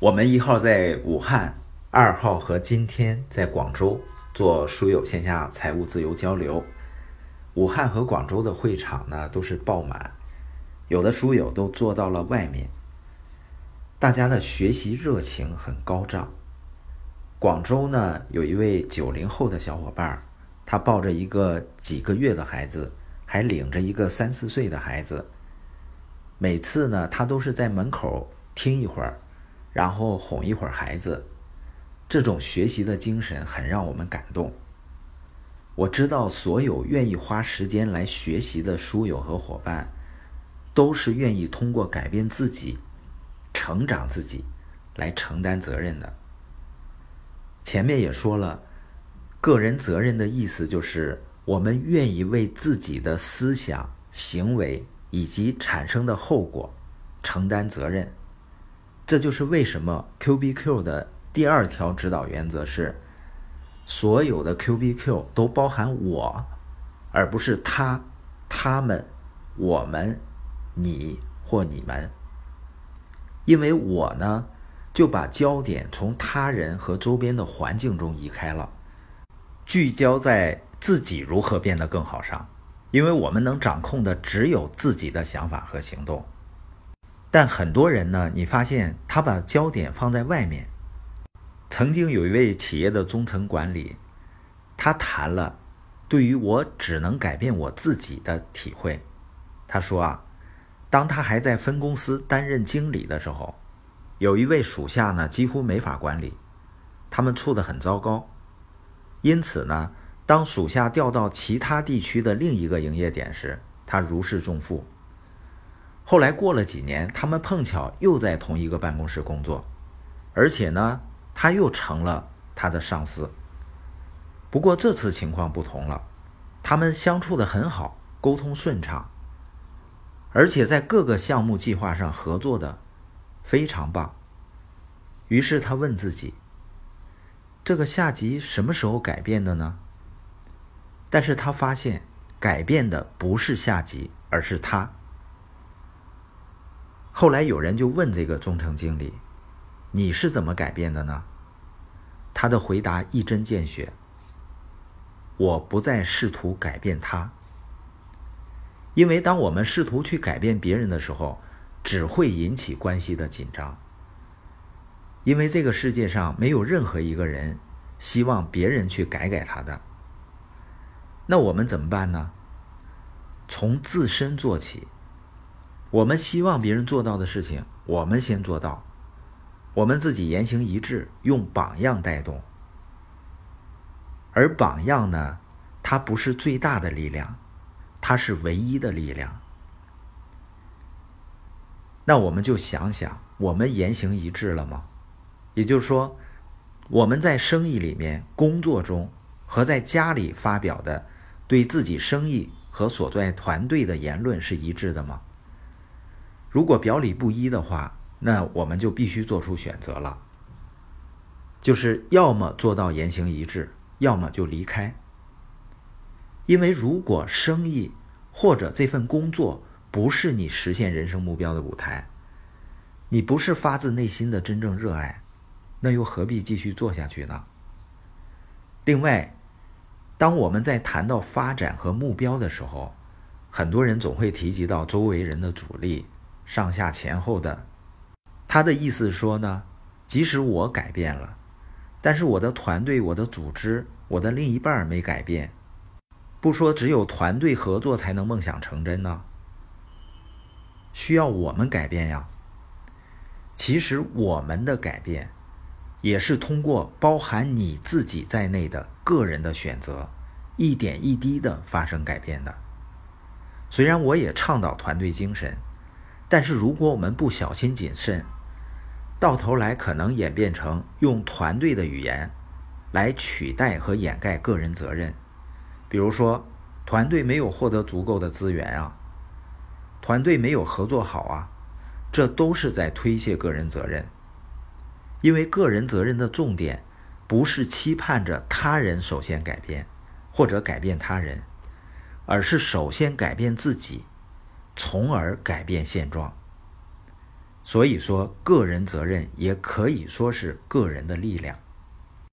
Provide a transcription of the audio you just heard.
我们一号在武汉，二号和今天在广州做书友线下财务自由交流。武汉和广州的会场呢都是爆满，有的书友都坐到了外面。大家的学习热情很高涨。广州呢有一位九零后的小伙伴，他抱着一个几个月的孩子，还领着一个三四岁的孩子。每次呢他都是在门口听一会儿。然后哄一会儿孩子，这种学习的精神很让我们感动。我知道所有愿意花时间来学习的书友和伙伴，都是愿意通过改变自己、成长自己来承担责任的。前面也说了，个人责任的意思就是我们愿意为自己的思想、行为以及产生的后果承担责任。这就是为什么 Q B Q 的第二条指导原则是：所有的 Q B Q 都包含我，而不是他、他们、我们、你或你们。因为我呢，就把焦点从他人和周边的环境中移开了，聚焦在自己如何变得更好上。因为我们能掌控的只有自己的想法和行动。但很多人呢，你发现他把焦点放在外面。曾经有一位企业的中层管理，他谈了对于我只能改变我自己的体会。他说啊，当他还在分公司担任经理的时候，有一位属下呢几乎没法管理，他们处得很糟糕。因此呢，当属下调到其他地区的另一个营业点时，他如释重负。后来过了几年，他们碰巧又在同一个办公室工作，而且呢，他又成了他的上司。不过这次情况不同了，他们相处的很好，沟通顺畅，而且在各个项目计划上合作的非常棒。于是他问自己：这个下级什么时候改变的呢？但是他发现改变的不是下级，而是他。后来有人就问这个中层经理：“你是怎么改变的呢？”他的回答一针见血：“我不再试图改变他，因为当我们试图去改变别人的时候，只会引起关系的紧张。因为这个世界上没有任何一个人希望别人去改改他的。那我们怎么办呢？从自身做起。”我们希望别人做到的事情，我们先做到。我们自己言行一致，用榜样带动。而榜样呢，它不是最大的力量，它是唯一的力量。那我们就想想，我们言行一致了吗？也就是说，我们在生意里面、工作中和在家里发表的对自己生意和所在团队的言论是一致的吗？如果表里不一的话，那我们就必须做出选择了，就是要么做到言行一致，要么就离开。因为如果生意或者这份工作不是你实现人生目标的舞台，你不是发自内心的真正热爱，那又何必继续做下去呢？另外，当我们在谈到发展和目标的时候，很多人总会提及到周围人的阻力。上下前后的，他的意思说呢，即使我改变了，但是我的团队、我的组织、我的另一半没改变，不说只有团队合作才能梦想成真呢，需要我们改变呀。其实我们的改变，也是通过包含你自己在内的个人的选择，一点一滴的发生改变的。虽然我也倡导团队精神。但是，如果我们不小心谨慎，到头来可能演变成用团队的语言来取代和掩盖个人责任。比如说，团队没有获得足够的资源啊，团队没有合作好啊，这都是在推卸个人责任。因为个人责任的重点不是期盼着他人首先改变或者改变他人，而是首先改变自己。从而改变现状。所以说，个人责任也可以说是个人的力量。